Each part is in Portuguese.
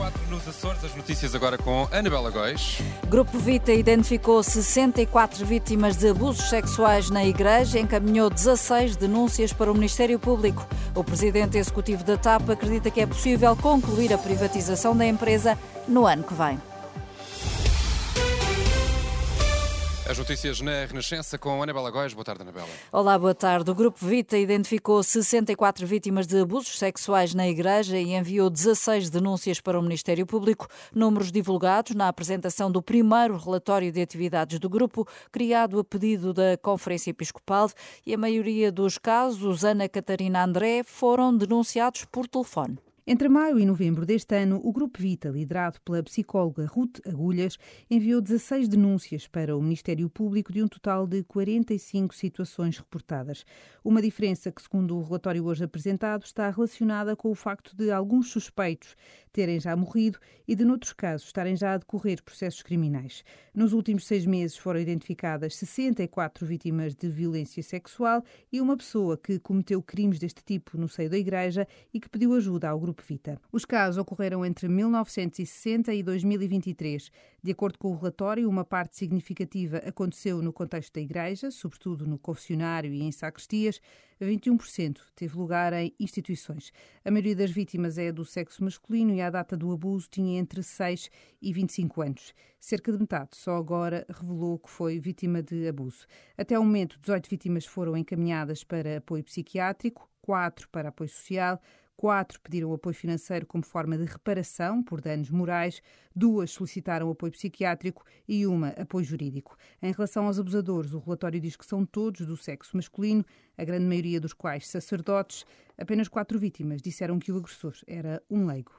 4 nos Açores, as notícias agora com Anabela Góis. Grupo Vita identificou 64 vítimas de abusos sexuais na Igreja e encaminhou 16 denúncias para o Ministério Público. O presidente executivo da TAP acredita que é possível concluir a privatização da empresa no ano que vem. As notícias na Renascença com Anabela Góis. Boa tarde, Anabela. Olá, boa tarde. O Grupo Vita identificou 64 vítimas de abusos sexuais na Igreja e enviou 16 denúncias para o Ministério Público, números divulgados na apresentação do primeiro relatório de atividades do grupo, criado a pedido da Conferência Episcopal, e a maioria dos casos, Ana Catarina André, foram denunciados por telefone. Entre maio e novembro deste ano, o Grupo Vita, liderado pela psicóloga Ruth Agulhas, enviou 16 denúncias para o Ministério Público de um total de 45 situações reportadas. Uma diferença que, segundo o relatório hoje apresentado, está relacionada com o facto de alguns suspeitos terem já morrido e de, noutros casos, estarem já a decorrer processos criminais. Nos últimos seis meses foram identificadas 64 vítimas de violência sexual e uma pessoa que cometeu crimes deste tipo no seio da Igreja e que pediu ajuda ao Grupo Vita. Os casos ocorreram entre 1960 e 2023. De acordo com o relatório, uma parte significativa aconteceu no contexto da Igreja, sobretudo no confessionário e em sacristias. 21% teve lugar em instituições. A maioria das vítimas é do sexo masculino e à data do abuso tinha entre 6 e 25 anos. Cerca de metade só agora revelou que foi vítima de abuso. Até o momento, 18 vítimas foram encaminhadas para apoio psiquiátrico, 4 para apoio social, Quatro pediram apoio financeiro como forma de reparação por danos morais, duas solicitaram apoio psiquiátrico e uma apoio jurídico. Em relação aos abusadores, o relatório diz que são todos do sexo masculino, a grande maioria dos quais sacerdotes. Apenas quatro vítimas disseram que o agressor era um leigo.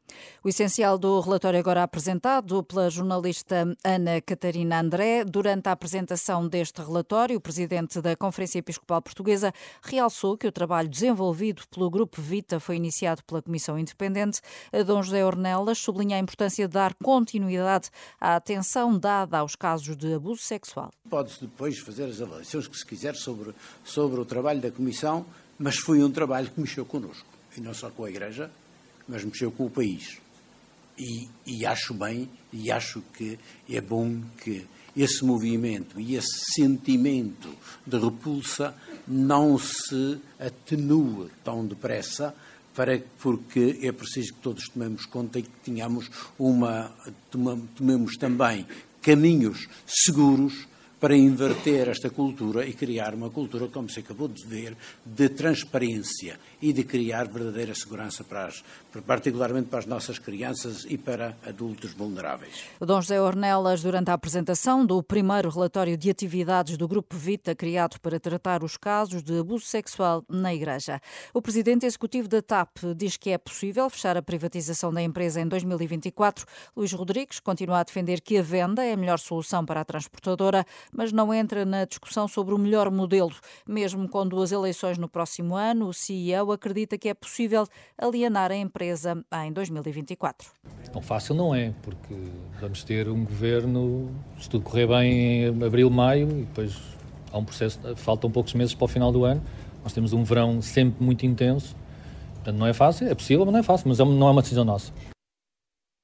O essencial do relatório agora apresentado pela jornalista Ana Catarina André. Durante a apresentação deste relatório, o presidente da Conferência Episcopal Portuguesa realçou que o trabalho desenvolvido pelo Grupo Vita foi iniciado pela Comissão Independente. Dom José Ornelas sublinha a importância de dar continuidade à atenção dada aos casos de abuso sexual. Pode-se depois fazer as avaliações que se quiser sobre, sobre o trabalho da Comissão, mas foi um trabalho que mexeu connosco. E não só com a Igreja, mas mexeu com o país. E, e, acho bem, e acho que é bom que esse movimento e esse sentimento de repulsa não se atenue tão depressa, para, porque é preciso que todos tomemos conta e que tenhamos uma, tomemos também caminhos seguros para inverter esta cultura e criar uma cultura, como se acabou de ver, de transparência e de criar verdadeira segurança para as, particularmente para as nossas crianças e para adultos vulneráveis. O Dom José Ornelas, durante a apresentação do primeiro relatório de atividades do Grupo Vita, criado para tratar os casos de abuso sexual na Igreja. O presidente executivo da TAP diz que é possível fechar a privatização da empresa em 2024. Luís Rodrigues continua a defender que a venda é a melhor solução para a transportadora, mas não entra na discussão sobre o melhor modelo. Mesmo com duas eleições no próximo ano, o CEO acredita que é possível alienar a empresa em 2024. Não fácil não é, porque vamos ter um governo, se tudo correr bem, em abril, maio, e depois há um processo, faltam poucos meses para o final do ano. Nós temos um verão sempre muito intenso, portanto não é fácil, é possível, mas não é fácil, mas é não é uma decisão nossa.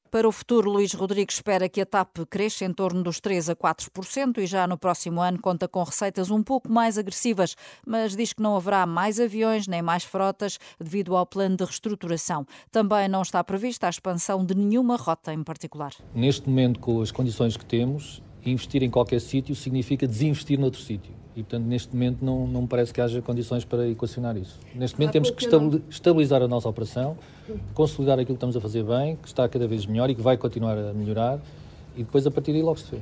Para o futuro, Luís Rodrigues espera que a TAP cresça em torno dos 3 a 4% e já no próximo ano conta com receitas um pouco mais agressivas, mas diz que não haverá mais aviões nem mais frotas devido ao plano de reestruturação. Também não está prevista a expansão de nenhuma rota em particular. Neste momento, com as condições que temos, investir em qualquer sítio significa desinvestir noutro sítio. E, portanto, neste momento não, não me parece que haja condições para equacionar isso. Neste momento temos que estabilizar a nossa operação, consolidar aquilo que estamos a fazer bem, que está cada vez melhor e que vai continuar a melhorar, e depois a partir daí logo se vê.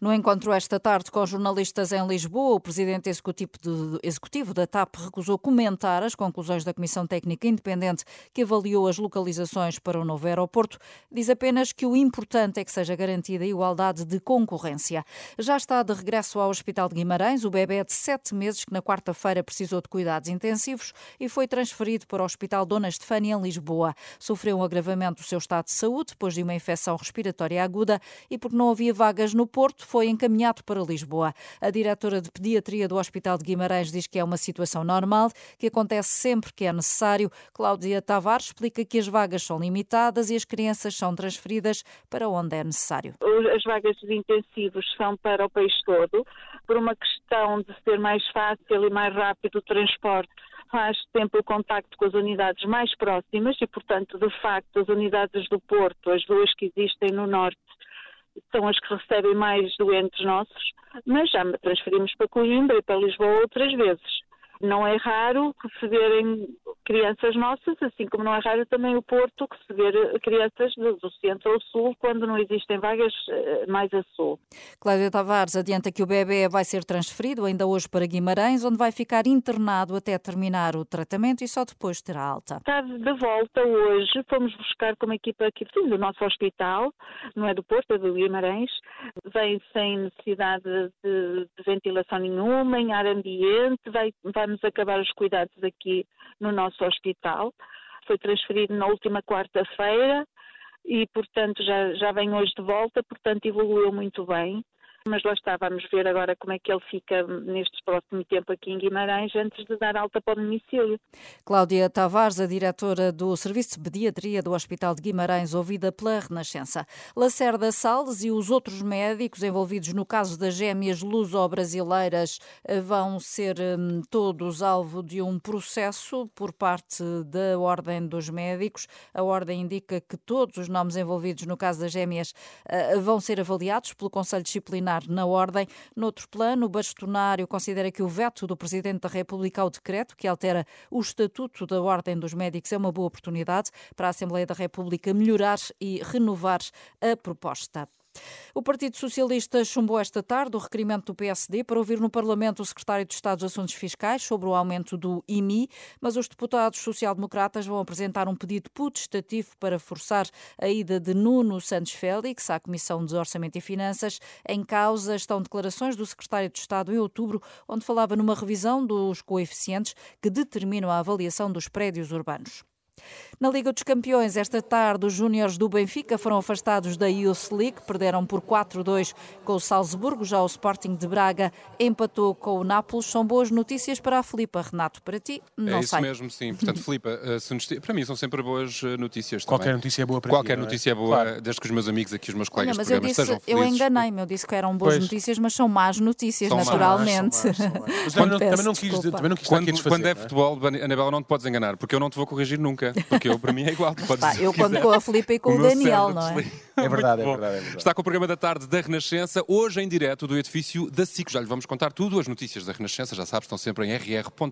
No encontro esta tarde com jornalistas em Lisboa, o presidente executivo, de, executivo, da TAP recusou comentar as conclusões da Comissão Técnica Independente que avaliou as localizações para o novo aeroporto. Diz apenas que o importante é que seja garantida a igualdade de concorrência. Já está de regresso ao Hospital de Guimarães o bebê de sete meses que na quarta-feira precisou de cuidados intensivos e foi transferido para o Hospital Dona Estefânia em Lisboa. Sofreu um agravamento do seu estado de saúde depois de uma infecção respiratória aguda e porque não havia vagas no Porto foi encaminhado para Lisboa. A diretora de pediatria do Hospital de Guimarães diz que é uma situação normal, que acontece sempre que é necessário. Cláudia Tavares explica que as vagas são limitadas e as crianças são transferidas para onde é necessário. As vagas de intensivos são para o país todo, por uma questão de ser mais fácil e mais rápido o transporte faz sempre o contacto com as unidades mais próximas e, portanto, de facto, as unidades do Porto, as duas que existem no Norte, são as que recebem mais doentes nossos, mas já transferimos para Coimbra e para Lisboa outras vezes. Não é raro receberem crianças nossas, assim como não é raro também o Porto receber crianças do centro ao sul, quando não existem vagas eh, mais a sul. Cláudia Tavares adianta que o bebê vai ser transferido ainda hoje para Guimarães, onde vai ficar internado até terminar o tratamento e só depois terá alta. Está de volta hoje, fomos buscar com uma equipa aqui do nosso hospital, não é do Porto, é do Guimarães, vem sem necessidade de, de ventilação nenhuma, em ar ambiente, vai vamos acabar os cuidados aqui no nosso hospital. Foi transferido na última quarta-feira e, portanto, já, já vem hoje de volta, portanto, evoluiu muito bem mas lá está, vamos ver agora como é que ele fica neste próximo tempo aqui em Guimarães antes de dar alta para o domicílio. Cláudia Tavares, a diretora do Serviço de Pediatria do Hospital de Guimarães, ouvida pela Renascença. Lacerda Salles e os outros médicos envolvidos no caso das gêmeas luso-brasileiras eh, vão ser hum, todos alvo de um processo por parte da Ordem dos Médicos. A Ordem indica que todos os nomes envolvidos no caso das gêmeas eh, vão ser avaliados pelo Conselho Disciplinar na ordem. Noutro plano, o bastonário considera que o veto do Presidente da República ao decreto que altera o Estatuto da Ordem dos Médicos é uma boa oportunidade para a Assembleia da República melhorar e renovar a proposta. O Partido Socialista chumbou esta tarde o requerimento do PSD para ouvir no Parlamento o secretário de Estado dos Assuntos Fiscais sobre o aumento do IMI, mas os deputados social-democratas vão apresentar um pedido putestativo para forçar a ida de Nuno Santos Félix à Comissão de Orçamento e Finanças. Em causa estão declarações do secretário de Estado em outubro, onde falava numa revisão dos coeficientes que determinam a avaliação dos prédios urbanos. Na Liga dos Campeões, esta tarde, os júniores do Benfica foram afastados da Youth League, perderam por 4-2 com o Salzburgo. Já o Sporting de Braga empatou com o Nápoles. São boas notícias para a Filipa. Renato, para ti, não É isso sei. mesmo, sim. Portanto, Filipa, eh, para mim são sempre boas eh, notícias. Qualquer também. notícia é boa para Qualquer ti, é? notícia é boa, Claro. desde que os meus amigos aqui, os meus Olha, colegas de mas eu, disse, sejam eu felizes. enganei-me, eu disse que eram boas Pois. notícias, mas são más notícias, São más, naturalmente. Mas também não, também não quis, também não quis Quando, desfazer, quando é não futebol, Anabela, não te podes enganar, porque eu não te vou corrigir nunca. Porque eu, para mim, é igual. Pá, o eu quiser. com a Filipa e com o, meu Daniel, não é? É verdade, é verdade, é verdade. Está com o programa da tarde da Renascença, hoje em direto do edifício da SIC. Já lhe vamos contar tudo. As notícias da Renascença, já sabes, estão sempre em rr.pt.